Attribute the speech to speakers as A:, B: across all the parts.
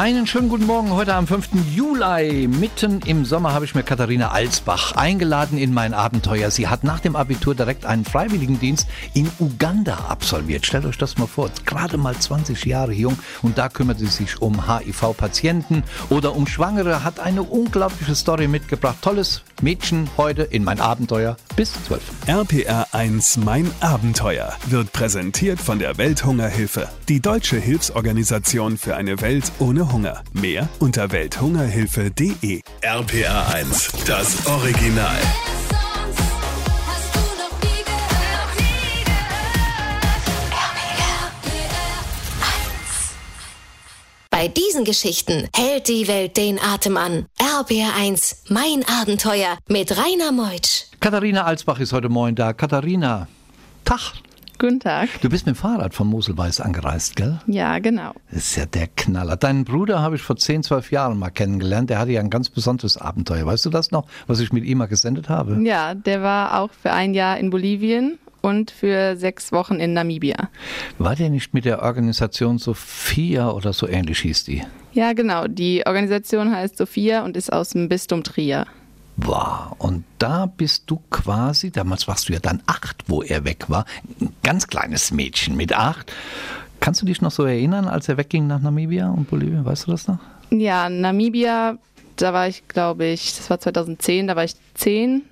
A: Einen schönen guten Morgen heute am 5. Juli. Mitten im Sommer habe ich mir Katharina Alsbach eingeladen in mein Abenteuer. Sie hat nach dem Abitur direkt einen Freiwilligendienst in Uganda absolviert. Stellt euch das mal vor, gerade mal 20 Jahre jung und da kümmert sie sich um HIV-Patienten oder um Schwangere, hat eine unglaubliche Story mitgebracht. Tolles Mädchen heute in mein Abenteuer bis 12.
B: RPR 1, mein Abenteuer wird präsentiert von der Welthungerhilfe, die deutsche Hilfsorganisation für eine Welt ohne Hunger. Mehr unter welthungerhilfe.de. RPR 1, das Original.
C: Bei diesen Geschichten hält die Welt den Atem an. RBR1, mein Abenteuer mit Rainer Meutsch.
A: Katharina Alsbach ist heute Morgen da. Katharina, Tag.
D: Guten Tag.
A: Du bist mit dem Fahrrad von Moselweiß angereist, gell?
D: Ja, genau.
A: Das ist ja der Knaller. Deinen Bruder habe ich vor 10, 12 Jahren mal kennengelernt. Der hatte ja ein ganz besonderes Abenteuer. Weißt du das noch, was ich mit ihm mal gesendet habe?
D: Ja, der war auch für ein Jahr in Bolivien und für sechs Wochen in Namibia.
A: War der nicht mit der Organisation Sophia oder so ähnlich hieß die?
D: Ja, genau. Die Organisation heißt Sophia und ist aus dem Bistum Trier.
A: Wow. Und da bist du quasi, damals warst du ja dann acht, wo er weg war. Ganz kleines Mädchen mit acht. Kannst du dich noch so erinnern, als er wegging nach Namibia und Bolivien? Weißt du das noch?
D: Ja, Namibia, da war ich, glaube ich, das war 2010, da war ich zehn.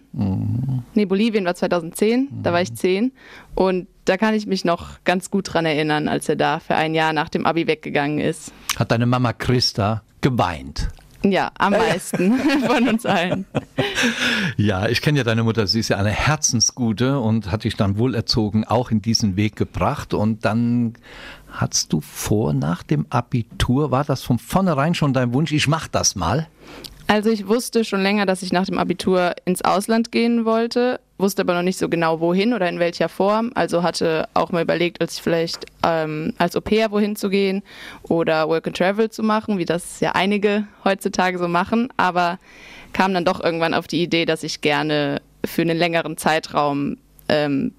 D: Nee, Bolivien war 2010, da war ich zehn. Und da kann ich mich noch ganz gut dran erinnern, als er da für ein Jahr nach dem Abi weggegangen ist.
A: Hat deine Mama Christa geweint?
D: Ja, am meisten von uns allen.
A: Ja, ich kenne ja deine Mutter. Sie ist ja eine Herzensgute und hat dich dann wohlerzogen auch in diesen Weg gebracht. Und dann hattest du vor, nach dem Abitur, war das von vornherein schon dein Wunsch, ich mach das mal?
D: Also ich wusste schon länger, dass ich nach dem Abitur ins Ausland gehen wollte, wusste aber noch nicht so genau wohin oder in welcher Form. Also hatte auch mal überlegt, als vielleicht ähm, als Au pair wohin zu gehen oder Work and Travel zu machen, wie das ja einige heutzutage so machen. Aber kam dann doch irgendwann auf die Idee, dass ich gerne für einen längeren Zeitraum ähm,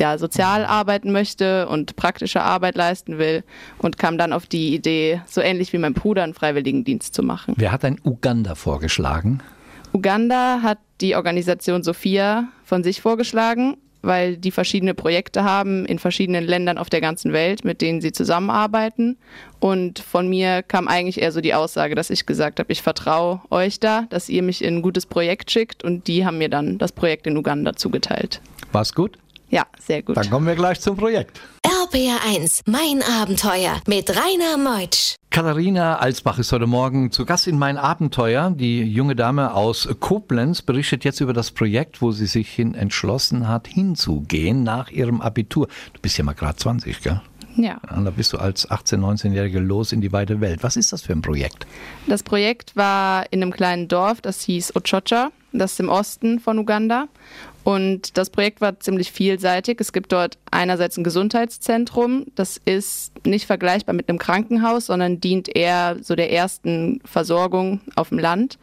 D: ja, sozial arbeiten möchte und praktische Arbeit leisten will und kam dann auf die Idee, so ähnlich wie mein Bruder einen Freiwilligendienst zu machen.
A: Wer hat ein Uganda vorgeschlagen?
D: Uganda hat die Organisation Sophia von sich vorgeschlagen, weil die verschiedene Projekte haben in verschiedenen Ländern auf der ganzen Welt, mit denen sie zusammenarbeiten. Und von mir kam eigentlich eher so die Aussage, dass ich gesagt habe, ich vertraue euch da, dass ihr mich in ein gutes Projekt schickt. Und die haben mir dann das Projekt in Uganda zugeteilt.
A: War's gut?
D: Ja, sehr gut.
A: Dann kommen wir gleich zum Projekt.
C: RBR1, mein Abenteuer mit Rainer Meutsch.
A: Katharina Alsbach ist heute Morgen zu Gast in mein Abenteuer. Die junge Dame aus Koblenz berichtet jetzt über das Projekt, wo sie sich hin entschlossen hat, hinzugehen nach ihrem Abitur. Du bist ja mal gerade 20, gell?
D: Ja.
A: Und da bist du als 18-, 19-Jährige los in die weite Welt. Was ist das für ein Projekt?
D: Das Projekt war in einem kleinen Dorf, das hieß Ochocha, das ist im Osten von Uganda. Und das Projekt war ziemlich vielseitig. Es gibt dort einerseits ein Gesundheitszentrum, das ist nicht vergleichbar mit einem Krankenhaus, sondern dient eher so der ersten Versorgung auf dem Land.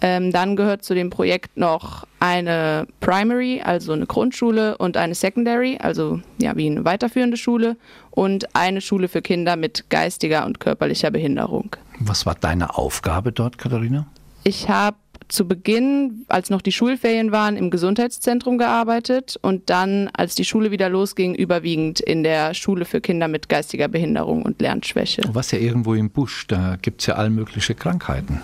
D: Ähm, dann gehört zu dem Projekt noch eine Primary, also eine Grundschule, und eine Secondary, also ja wie eine weiterführende Schule, und eine Schule für Kinder mit geistiger und körperlicher Behinderung.
A: Was war deine Aufgabe dort, Katharina?
D: Ich habe zu Beginn, als noch die Schulferien waren, im Gesundheitszentrum gearbeitet und dann, als die Schule wieder losging, überwiegend in der Schule für Kinder mit geistiger Behinderung und Lernschwäche.
A: Du warst ja irgendwo im Busch, da gibt's ja all mögliche Krankheiten.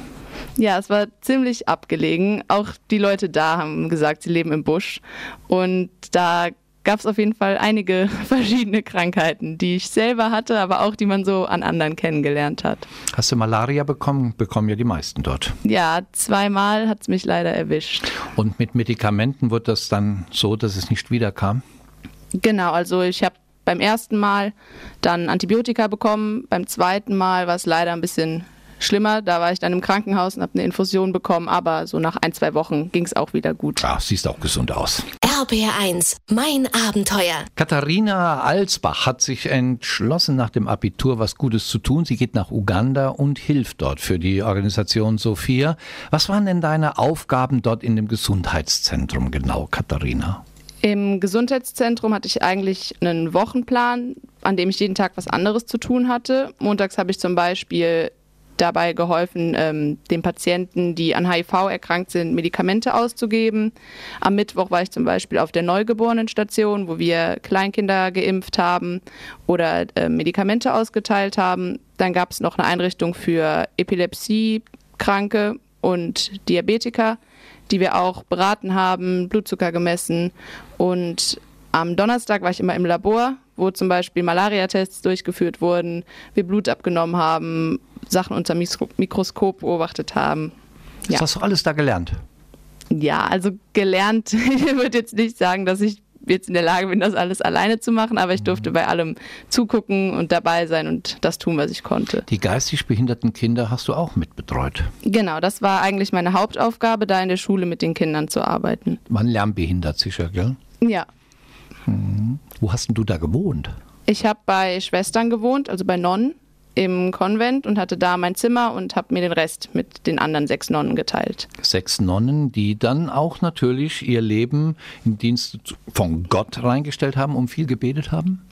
D: Ja, es war ziemlich abgelegen. Auch die Leute da haben gesagt, sie leben im Busch. Und da gab es auf jeden Fall einige verschiedene Krankheiten, die ich selber hatte, aber auch die man so an anderen kennengelernt hat.
A: Hast du Malaria bekommen? Bekommen ja die meisten dort.
D: Ja, zweimal hat es mich leider erwischt.
A: Und mit Medikamenten wurde das dann so, dass es nicht wiederkam?
D: Genau, also ich habe beim ersten Mal dann Antibiotika bekommen, beim zweiten Mal war es leider ein bisschen schlimmer. Da war ich dann im Krankenhaus und habe eine Infusion bekommen, aber so nach ein, zwei Wochen ging es auch wieder gut.
A: Ja, siehst auch gesund aus.
C: RBR1, mein Abenteuer.
A: Katharina Alsbach hat sich entschlossen, nach dem Abitur was Gutes zu tun. Sie geht nach Uganda und hilft dort für die Organisation Sophia. Was waren denn deine Aufgaben dort in dem Gesundheitszentrum genau, Katharina?
D: Im Gesundheitszentrum hatte ich eigentlich einen Wochenplan, an dem ich jeden Tag was anderes zu tun hatte. Montags habe ich zum Beispiel dabei geholfen, ähm, den Patienten, die an HIV erkrankt sind, Medikamente auszugeben. Am Mittwoch war ich zum Beispiel auf der Neugeborenenstation, wo wir Kleinkinder geimpft haben oder äh, Medikamente ausgeteilt haben. Dann gab es noch eine Einrichtung für Epilepsiekranke und Diabetiker, die wir auch beraten haben, Blutzucker gemessen. Und am Donnerstag war ich immer im Labor, wo zum Beispiel Malaria-Tests durchgeführt wurden, wir Blut abgenommen haben, Sachen unter Mikro Mikroskop beobachtet haben. Ja.
A: hast du alles da gelernt?
D: Ja, also gelernt, ich würde jetzt nicht sagen, dass ich jetzt in der Lage bin, das alles alleine zu machen, aber ich durfte bei allem zugucken und dabei sein und das tun, was ich konnte.
A: Die geistig behinderten Kinder hast du auch mitbetreut.
D: Genau, das war eigentlich meine Hauptaufgabe, da in der Schule mit den Kindern zu arbeiten.
A: Man lernbehindert sicher, gell?
D: Ja,
A: Wo hast denn du da gewohnt?
D: ich habe bei Schwestern gewohnt, also bei Nonnen im Konvent und hatte da mein Zimmer und habe mir den Rest mit den anderen sechs Nonnen geteilt.
A: Sechs Nonnen, die dann auch natürlich ihr Leben im Dienst von Gott reingestellt haben und viel gebetet haben?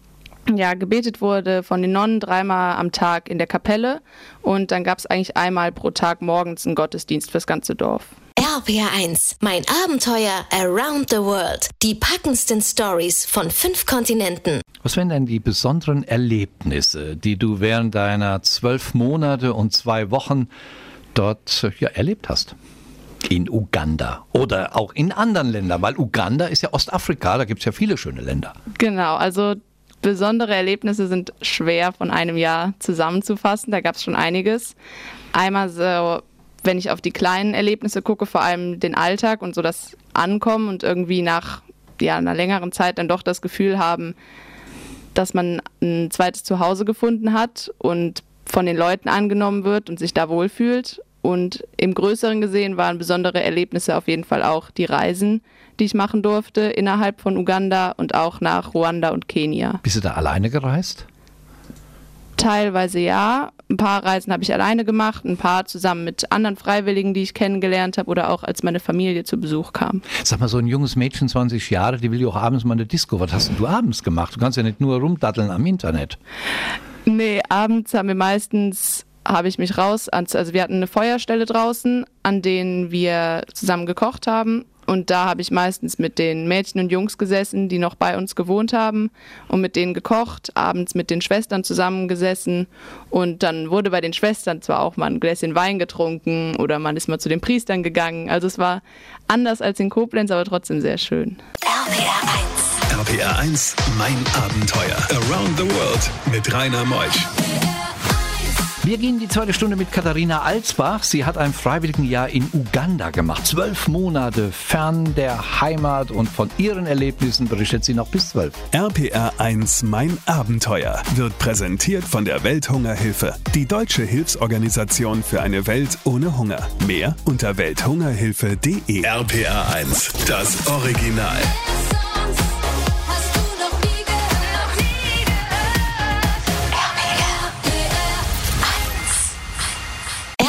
D: Ja, gebetet wurde von den Nonnen dreimal am Tag in der Kapelle und dann gab es eigentlich einmal pro Tag morgens einen Gottesdienst fürs ganze Dorf.
C: RPR1, mein Abenteuer Around the World. Die packendsten Stories von fünf Kontinenten.
A: Was wären denn die besonderen Erlebnisse, die du während deiner zwölf Monate und zwei Wochen dort ja, erlebt hast? In Uganda oder auch in anderen Ländern, weil Uganda ist ja Ostafrika, da gibt es ja viele schöne Länder.
D: Genau, also besondere Erlebnisse sind schwer von einem Jahr zusammenzufassen. Da gab es schon einiges. Einmal so, wenn ich auf die kleinen Erlebnisse gucke, vor allem den Alltag und so das Ankommen und irgendwie nach ja, einer längeren Zeit dann doch das Gefühl haben, dass man ein zweites Zuhause gefunden hat und von den Leuten angenommen wird und sich da wohlfühlt. Und im Größeren gesehen waren besondere Erlebnisse auf jeden Fall auch die Reisen, die ich machen durfte innerhalb von Uganda und auch nach Ruanda und Kenia.
A: Bist du da alleine gereist?
D: Teilweise ja. Ein paar Reisen habe ich alleine gemacht, ein paar zusammen mit anderen Freiwilligen, die ich kennengelernt habe oder auch als meine Familie zu Besuch kam.
A: Sag mal, so ein junges Mädchen, 20 Jahre, die will ja auch abends mal eine Disco. Was hast denn du abends gemacht? Du kannst ja nicht nur rumdatteln am Internet.
D: Nee, abends haben wir meistens, habe ich mich raus, also wir hatten eine Feuerstelle draußen, an denen wir zusammen gekocht haben. Und da habe ich meistens mit den Mädchen und Jungs gesessen, die noch bei uns gewohnt haben und mit denen gekocht, abends mit den Schwestern zusammengesessen. Und dann wurde bei den Schwestern zwar auch mal ein Gläschen Wein getrunken oder man ist mal zu den Priestern gegangen. Also es war anders als in Koblenz, aber trotzdem sehr schön.
C: RPR1.
B: RPR 1, mein Abenteuer. Around the World mit Rainer Meusch.
A: Wir gehen die zweite Stunde mit Katharina Alsbach. Sie hat ein Freiwilligenjahr in Uganda gemacht. Zwölf Monate fern der Heimat und von ihren Erlebnissen berichtet sie noch bis zwölf.
B: RPR 1, mein Abenteuer wird präsentiert von der Welthungerhilfe, die deutsche Hilfsorganisation für eine Welt ohne Hunger. Mehr unter welthungerhilfe.de. RPR 1, das Original.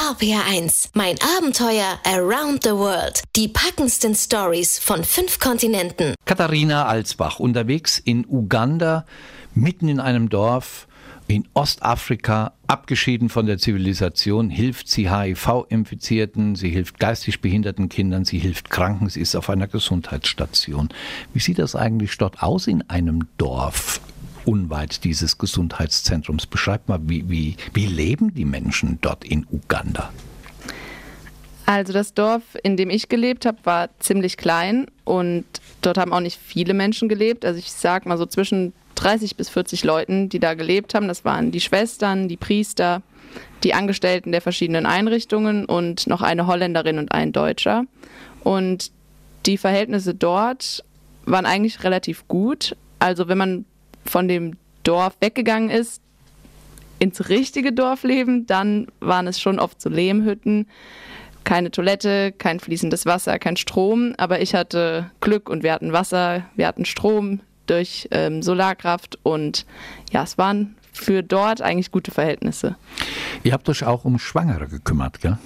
C: RPR1, mein Abenteuer Around the World. Die packendsten Stories von fünf Kontinenten.
A: Katharina Alsbach unterwegs in Uganda, mitten in einem Dorf in Ostafrika, abgeschieden von der Zivilisation, hilft sie HIV-Infizierten, sie hilft geistig behinderten Kindern, sie hilft Kranken, sie ist auf einer Gesundheitsstation. Wie sieht das eigentlich dort aus in einem Dorf? Unweit dieses Gesundheitszentrums. Beschreib mal, wie, wie, wie leben die Menschen dort in Uganda?
D: Also das Dorf, in dem ich gelebt habe, war ziemlich klein und dort haben auch nicht viele Menschen gelebt. Also ich sag mal so zwischen 30 bis 40 Leuten, die da gelebt haben. Das waren die Schwestern, die Priester, die Angestellten der verschiedenen Einrichtungen und noch eine Holländerin und ein Deutscher. Und die Verhältnisse dort waren eigentlich relativ gut. Also wenn man von dem Dorf weggegangen ist, ins richtige Dorf leben, dann waren es schon oft so Lehmhütten, keine Toilette, kein fließendes Wasser, kein Strom. Aber ich hatte Glück und wir hatten Wasser, wir hatten Strom durch ähm, Solarkraft und ja, es waren für dort eigentlich gute Verhältnisse.
A: Ihr habt euch auch um Schwangere gekümmert, gell?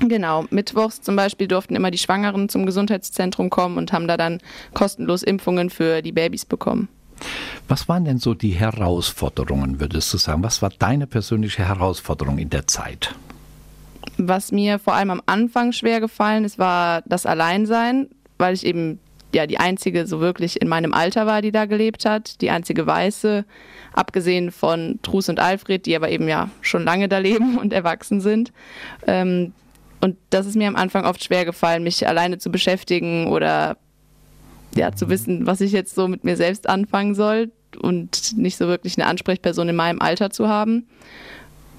D: Genau, mittwochs zum Beispiel durften immer die Schwangeren zum Gesundheitszentrum kommen und haben da dann kostenlos Impfungen für die Babys bekommen.
A: Was waren denn so die Herausforderungen, würdest du sagen? Was war deine persönliche Herausforderung in der Zeit?
D: Was mir vor allem am Anfang schwer gefallen ist, war das Alleinsein, weil ich eben ja die einzige so wirklich in meinem Alter war, die da gelebt hat, die einzige Weiße, abgesehen von Trus und Alfred, die aber eben ja schon lange da leben und erwachsen sind. Ähm, und das ist mir am Anfang oft schwer gefallen, mich alleine zu beschäftigen oder ja, zu wissen, was ich jetzt so mit mir selbst anfangen soll und nicht so wirklich eine Ansprechperson in meinem Alter zu haben.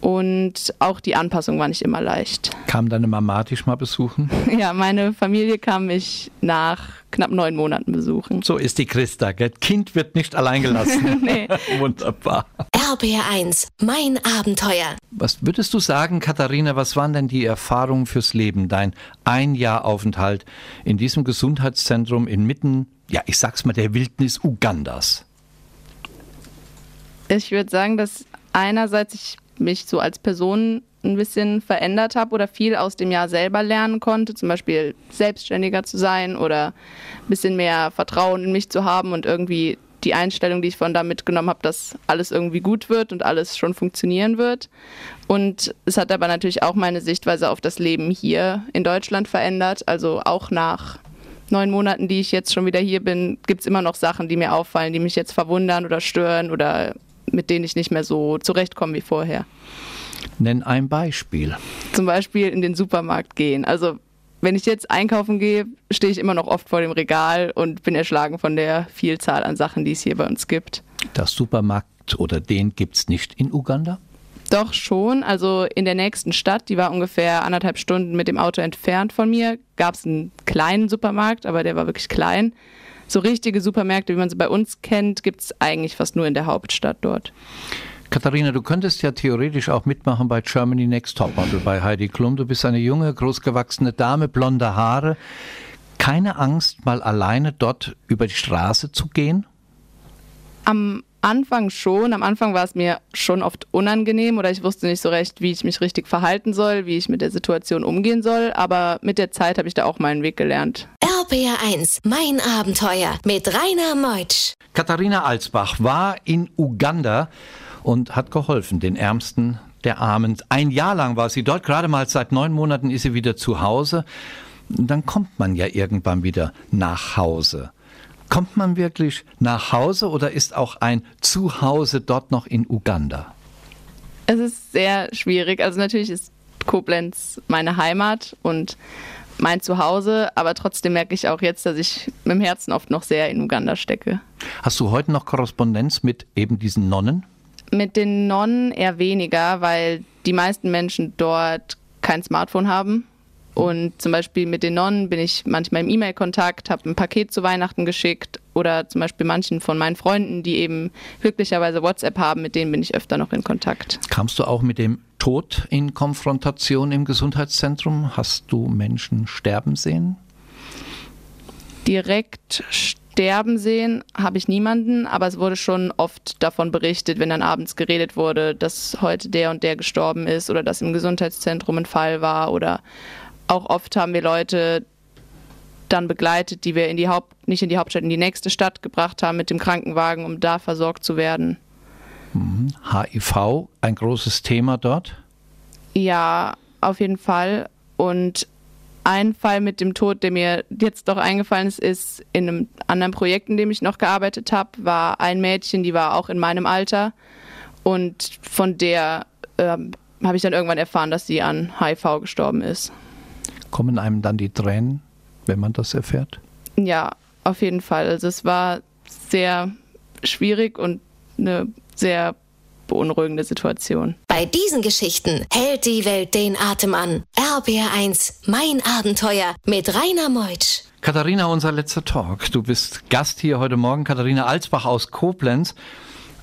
D: Und auch die Anpassung war nicht immer leicht.
A: Kam deine Mama dich mal besuchen?
D: Ja, meine Familie kam mich nach knapp neun Monaten besuchen.
A: So ist die Christa, gell? Kind wird nicht allein gelassen.
D: Nee.
A: Wunderbar.
C: RBR1, mein Abenteuer.
A: Was würdest du sagen, Katharina, was waren denn die Erfahrungen fürs Leben? Dein ein Jahr Aufenthalt in diesem Gesundheitszentrum inmitten, ja, ich sag's mal, der Wildnis Ugandas.
D: Ich würde sagen, dass einerseits ich mich so als Person ein bisschen verändert habe oder viel aus dem Jahr selber lernen konnte, zum Beispiel selbstständiger zu sein oder ein bisschen mehr Vertrauen in mich zu haben und irgendwie die Einstellung, die ich von da mitgenommen habe, dass alles irgendwie gut wird und alles schon funktionieren wird. Und es hat aber natürlich auch meine Sichtweise auf das Leben hier in Deutschland verändert. Also auch nach neun Monaten, die ich jetzt schon wieder hier bin, gibt es immer noch Sachen, die mir auffallen, die mich jetzt verwundern oder stören oder mit denen ich nicht mehr so zurechtkomme wie vorher.
A: Nenn ein Beispiel.
D: Zum Beispiel in den Supermarkt gehen. Also wenn ich jetzt einkaufen gehe, stehe ich immer noch oft vor dem Regal und bin erschlagen von der Vielzahl an Sachen, die es hier bei uns gibt.
A: Das Supermarkt oder den gibt's nicht in Uganda?
D: Doch schon. Also in der nächsten Stadt, die war ungefähr anderthalb Stunden mit dem Auto entfernt von mir, gab es einen kleinen Supermarkt, aber der war wirklich klein. So richtige Supermärkte, wie man sie bei uns kennt, gibt es eigentlich fast nur in der Hauptstadt dort.
A: Katharina, du könntest ja theoretisch auch mitmachen bei Germany Next Topmodel bei Heidi Klum. Du bist eine junge, großgewachsene Dame, blonde Haare. Keine Angst, mal alleine dort über die Straße zu gehen?
D: Am Anfang schon. Am Anfang war es mir schon oft unangenehm oder ich wusste nicht so recht, wie ich mich richtig verhalten soll, wie ich mit der Situation umgehen soll. Aber mit der Zeit habe ich da auch meinen Weg gelernt.
C: RBR1, mein Abenteuer mit Rainer Meutsch.
A: Katharina Alsbach war in Uganda und hat geholfen, den Ärmsten der Armen. Ein Jahr lang war sie dort, gerade mal seit neun Monaten ist sie wieder zu Hause. Dann kommt man ja irgendwann wieder nach Hause. Kommt man wirklich nach Hause oder ist auch ein Zuhause dort noch in Uganda?
D: Es ist sehr schwierig. Also natürlich ist Koblenz meine Heimat und mein Zuhause, aber trotzdem merke ich auch jetzt, dass ich mit dem Herzen oft noch sehr in Uganda stecke.
A: Hast du heute noch Korrespondenz mit eben diesen Nonnen?
D: Mit den Nonnen eher weniger, weil die meisten Menschen dort kein Smartphone haben. Und zum Beispiel mit den Nonnen bin ich manchmal im E-Mail-Kontakt, habe ein Paket zu Weihnachten geschickt oder zum Beispiel manchen von meinen Freunden, die eben glücklicherweise WhatsApp haben, mit denen bin ich öfter noch in Kontakt.
A: Kamst du auch mit dem Tod in Konfrontation im Gesundheitszentrum? Hast du Menschen sterben sehen?
D: Direkt sterben sehen habe ich niemanden, aber es wurde schon oft davon berichtet, wenn dann abends geredet wurde, dass heute der und der gestorben ist oder dass im Gesundheitszentrum ein Fall war oder auch oft haben wir Leute dann begleitet, die wir in die Haupt, nicht in die Hauptstadt, in die nächste Stadt gebracht haben mit dem Krankenwagen, um da versorgt zu werden.
A: HIV, ein großes Thema dort?
D: Ja, auf jeden Fall. Und ein Fall mit dem Tod, der mir jetzt doch eingefallen ist, ist in einem anderen Projekt, in dem ich noch gearbeitet habe, war ein Mädchen, die war auch in meinem Alter. Und von der ähm, habe ich dann irgendwann erfahren, dass sie an HIV gestorben ist.
A: Kommen einem dann die Tränen, wenn man das erfährt?
D: Ja, auf jeden Fall. Also es war sehr schwierig und eine sehr beunruhigende Situation.
C: Bei diesen Geschichten hält die Welt den Atem an. RBR1, mein Abenteuer mit Rainer Meutsch.
A: Katharina, unser letzter Talk. Du bist Gast hier heute Morgen, Katharina Alsbach aus Koblenz.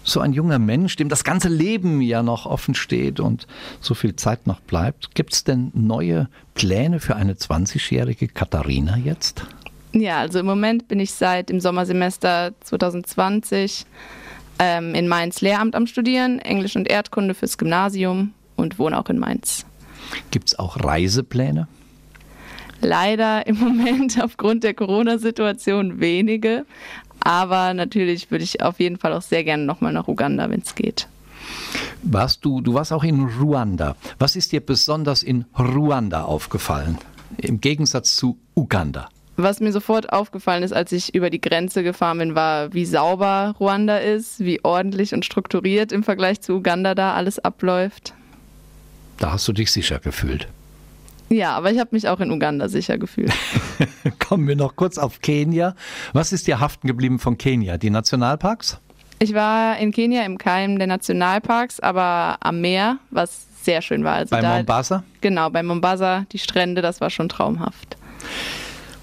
A: So ein junger Mensch, dem das ganze Leben ja noch offen steht und so viel Zeit noch bleibt. Gibt es denn neue Pläne für eine 20-jährige Katharina jetzt?
D: Ja, also im Moment bin ich seit dem Sommersemester 2020 ähm, in Mainz Lehramt am Studieren, Englisch und Erdkunde fürs Gymnasium und wohne auch in Mainz.
A: Gibt es auch Reisepläne?
D: Leider im Moment aufgrund der Corona-Situation wenige. Aber natürlich würde ich auf jeden Fall auch sehr gerne nochmal nach Uganda, wenn es geht.
A: Warst du, du warst auch in Ruanda. Was ist dir besonders in Ruanda aufgefallen? Im Gegensatz zu Uganda.
D: Was mir sofort aufgefallen ist, als ich über die Grenze gefahren bin, war, wie sauber Ruanda ist, wie ordentlich und strukturiert im Vergleich zu Uganda da alles abläuft.
A: Da hast du dich sicher gefühlt.
D: Ja, aber ich habe mich auch in Uganda sicher gefühlt.
A: Kommen wir noch kurz auf Kenia. Was ist dir haften geblieben von Kenia? Die Nationalparks?
D: Ich war in Kenia im Keim der Nationalparks, aber am Meer, was sehr schön war. Also
A: Bei
D: da,
A: Mombasa?
D: Genau, bei Mombasa, die Strände, das war schon traumhaft.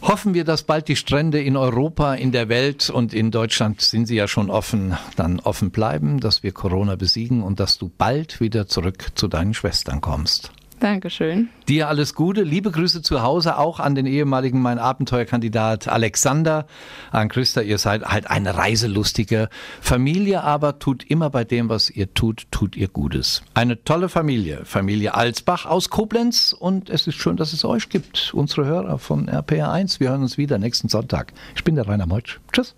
A: Hoffen wir, dass bald die Strände in Europa, in der Welt und in Deutschland sind sie ja schon offen, dann offen bleiben, dass wir Corona besiegen und dass du bald wieder zurück zu deinen Schwestern kommst.
D: Dankeschön.
A: Dir alles Gute, liebe Grüße zu Hause, auch an den ehemaligen Mein Abenteuerkandidat Alexander, an Christa, ihr seid halt eine reiselustige Familie, aber tut immer bei dem, was ihr tut, tut ihr Gutes. Eine tolle Familie, Familie Alsbach aus Koblenz und es ist schön, dass es euch gibt, unsere Hörer von RPR1. Wir hören uns wieder nächsten Sonntag. Ich bin der Rainer Meutsch. Tschüss.